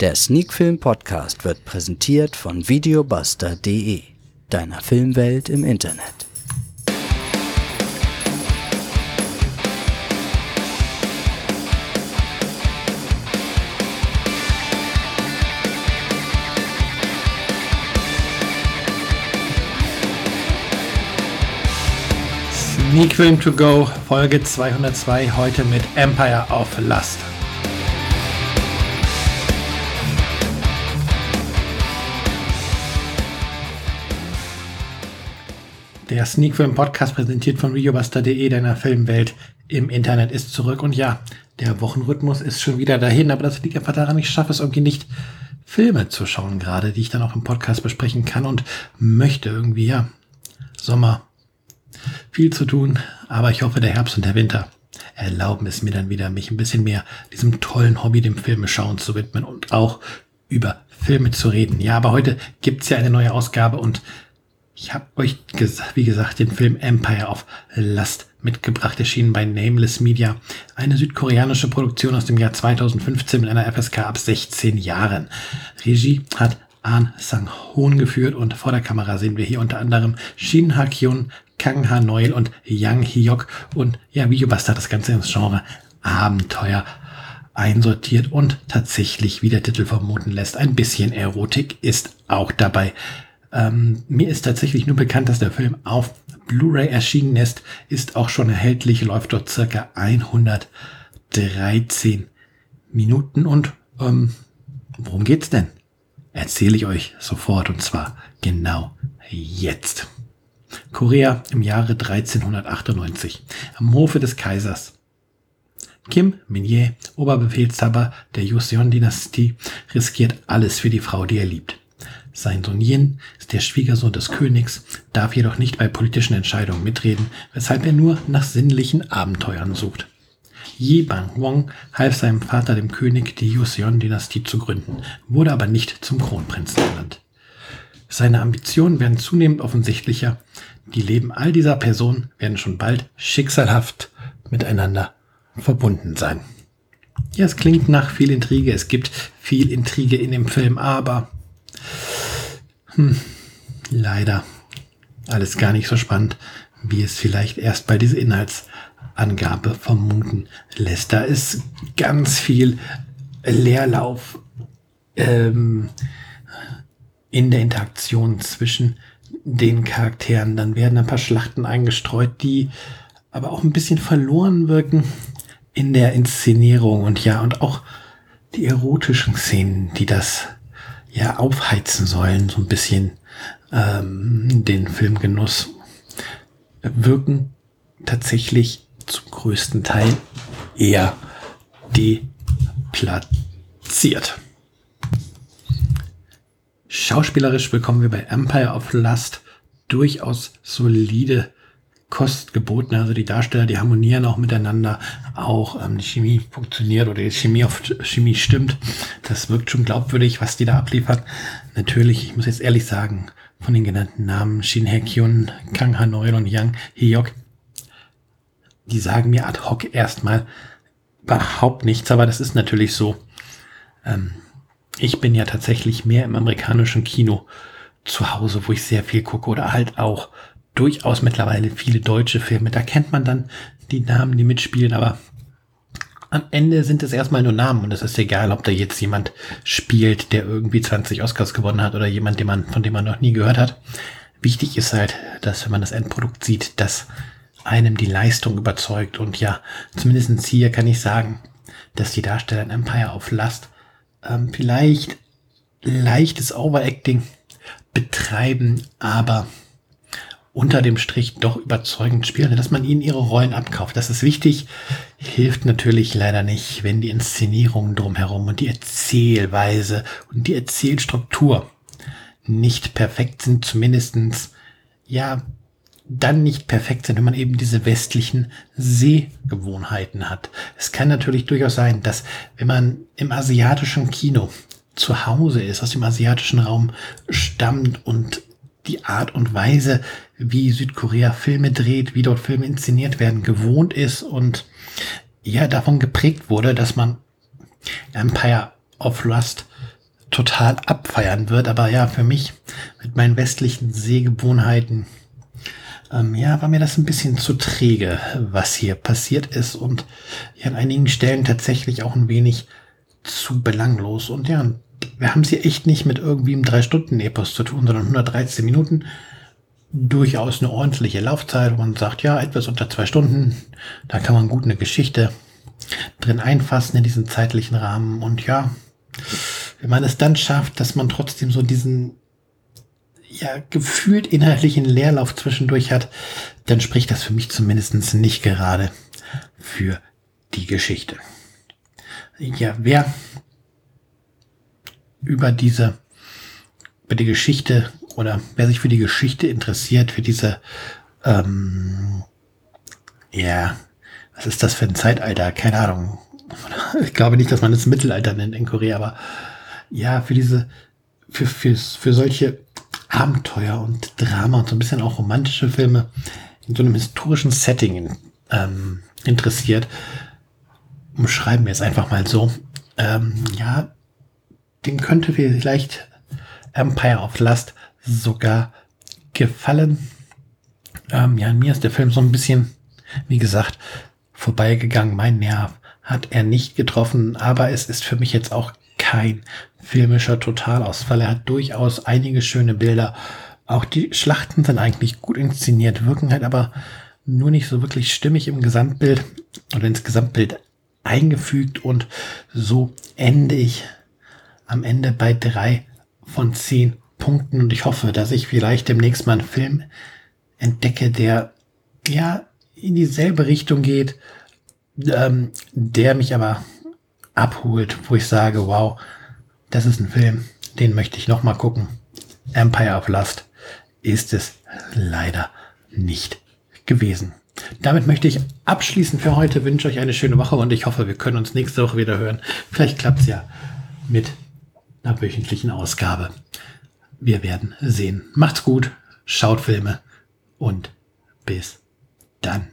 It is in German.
Der Sneakfilm Podcast wird präsentiert von videobuster.de, deiner Filmwelt im Internet. Sneak Film to Go, Folge 202, heute mit Empire of Lust. Der Sneak Film Podcast präsentiert von Videobuster.de, deiner Filmwelt im Internet ist zurück. Und ja, der Wochenrhythmus ist schon wieder dahin, aber das liegt einfach daran, ich schaffe es irgendwie nicht, Filme zu schauen gerade, die ich dann auch im Podcast besprechen kann und möchte irgendwie, ja, Sommer, viel zu tun, aber ich hoffe, der Herbst und der Winter erlauben es mir dann wieder, mich ein bisschen mehr diesem tollen Hobby, dem Filme schauen zu widmen und auch über Filme zu reden. Ja, aber heute gibt's ja eine neue Ausgabe und ich habe euch, wie gesagt, den Film Empire of Lust mitgebracht, erschienen bei Nameless Media. Eine südkoreanische Produktion aus dem Jahr 2015 mit einer FSK ab 16 Jahren. Regie hat An Sang-hoon geführt und vor der Kamera sehen wir hier unter anderem Shin Ha-kyun, Kang Ha-neul und Yang Hyok und ja, Videobuster hat das Ganze ins Genre Abenteuer einsortiert und tatsächlich, wie der Titel vermuten lässt, ein bisschen Erotik ist auch dabei. Ähm, mir ist tatsächlich nur bekannt, dass der Film auf Blu-ray erschienen ist, ist auch schon erhältlich, läuft dort circa 113 Minuten und ähm, worum geht's denn? Erzähle ich euch sofort und zwar genau jetzt. Korea im Jahre 1398. Am Hofe des Kaisers. Kim Min-ye, Oberbefehlshaber der Joseon-Dynastie, riskiert alles für die Frau, die er liebt. Sein Sohn Yin ist der Schwiegersohn des Königs, darf jedoch nicht bei politischen Entscheidungen mitreden, weshalb er nur nach sinnlichen Abenteuern sucht. Yi Bang Wong half seinem Vater dem König, die Joseon-Dynastie zu gründen, wurde aber nicht zum Kronprinzen ernannt. Seine Ambitionen werden zunehmend offensichtlicher. Die Leben all dieser Personen werden schon bald schicksalhaft miteinander verbunden sein. Ja, es klingt nach viel Intrige. Es gibt viel Intrige in dem Film, aber hm, leider alles gar nicht so spannend, wie es vielleicht erst bei dieser Inhaltsangabe vermuten lässt. Da ist ganz viel Leerlauf. Ähm, in der Interaktion zwischen den Charakteren. Dann werden ein paar Schlachten eingestreut, die aber auch ein bisschen verloren wirken in der Inszenierung und ja, und auch die erotischen Szenen, die das ja aufheizen sollen, so ein bisschen ähm, den Filmgenuss, wirken tatsächlich zum größten Teil eher deplatziert. Schauspielerisch bekommen wir bei Empire of Lust durchaus solide Kost geboten. Also die Darsteller, die harmonieren auch miteinander. Auch ähm, die Chemie funktioniert oder die Chemie auf Chemie stimmt. Das wirkt schon glaubwürdig, was die da abliefern. Natürlich, ich muss jetzt ehrlich sagen, von den genannten Namen Shin Hye-kyun, Kang Ha-neul und Yang Hyok, die sagen mir ad hoc erstmal überhaupt nichts, aber das ist natürlich so. Ähm, ich bin ja tatsächlich mehr im amerikanischen Kino zu Hause, wo ich sehr viel gucke oder halt auch durchaus mittlerweile viele deutsche Filme. Da kennt man dann die Namen, die mitspielen, aber am Ende sind es erstmal nur Namen und es ist egal, ob da jetzt jemand spielt, der irgendwie 20 Oscars gewonnen hat oder jemand, den man, von dem man noch nie gehört hat. Wichtig ist halt, dass wenn man das Endprodukt sieht, dass einem die Leistung überzeugt und ja, zumindest hier kann ich sagen, dass die Darsteller in Empire of Lust ähm, vielleicht leichtes Overacting betreiben, aber unter dem Strich doch überzeugend spielen, dass man ihnen ihre Rollen abkauft. Das ist wichtig, hilft natürlich leider nicht, wenn die Inszenierung drumherum und die Erzählweise und die Erzählstruktur nicht perfekt sind, zumindestens ja, dann nicht perfekt sind, wenn man eben diese westlichen Sehgewohnheiten hat. Es kann natürlich durchaus sein, dass wenn man im asiatischen Kino zu Hause ist, aus dem asiatischen Raum stammt und die Art und Weise, wie Südkorea Filme dreht, wie dort Filme inszeniert werden, gewohnt ist und ja davon geprägt wurde, dass man Empire of Lust total abfeiern wird. Aber ja, für mich mit meinen westlichen Sehgewohnheiten, ähm, ja, war mir das ein bisschen zu träge, was hier passiert ist und ja, an einigen Stellen tatsächlich auch ein wenig zu belanglos. Und ja, wir haben sie echt nicht mit irgendwie einem Drei-Stunden-Epos zu tun, sondern 113 Minuten. Durchaus eine ordentliche Laufzeit, wo man sagt, ja, etwas unter zwei Stunden, da kann man gut eine Geschichte drin einfassen in diesem zeitlichen Rahmen. Und ja, wenn man es dann schafft, dass man trotzdem so diesen ja, gefühlt inhaltlichen Leerlauf zwischendurch hat, dann spricht das für mich zumindest nicht gerade für die Geschichte. Ja, wer über diese, über die Geschichte oder wer sich für die Geschichte interessiert, für diese, ähm, ja, was ist das für ein Zeitalter? Keine Ahnung. Ich glaube nicht, dass man es Mittelalter nennt in Korea, aber ja, für diese, für, für, für solche Abenteuer und Drama und so ein bisschen auch romantische Filme in so einem historischen Setting ähm, interessiert, umschreiben wir es einfach mal so. Ähm, ja, dem könnte vielleicht Empire of Lust sogar gefallen. Ähm, ja, mir ist der Film so ein bisschen, wie gesagt, vorbeigegangen. Mein Nerv hat er nicht getroffen, aber es ist für mich jetzt auch kein filmischer Totalausfall. Er hat durchaus einige schöne Bilder. Auch die Schlachten sind eigentlich gut inszeniert, wirken halt aber nur nicht so wirklich stimmig im Gesamtbild oder ins Gesamtbild eingefügt und so ende ich am Ende bei drei von zehn Punkten und ich hoffe, dass ich vielleicht demnächst mal einen Film entdecke, der ja in dieselbe Richtung geht, ähm, der mich aber abholt, wo ich sage, wow, das ist ein Film, den möchte ich noch mal gucken. Empire of Lust ist es leider nicht gewesen. Damit möchte ich abschließen für heute, wünsche euch eine schöne Woche und ich hoffe, wir können uns nächste Woche wieder hören. Vielleicht klappt es ja mit einer wöchentlichen Ausgabe. Wir werden sehen. Macht's gut, schaut Filme und bis dann.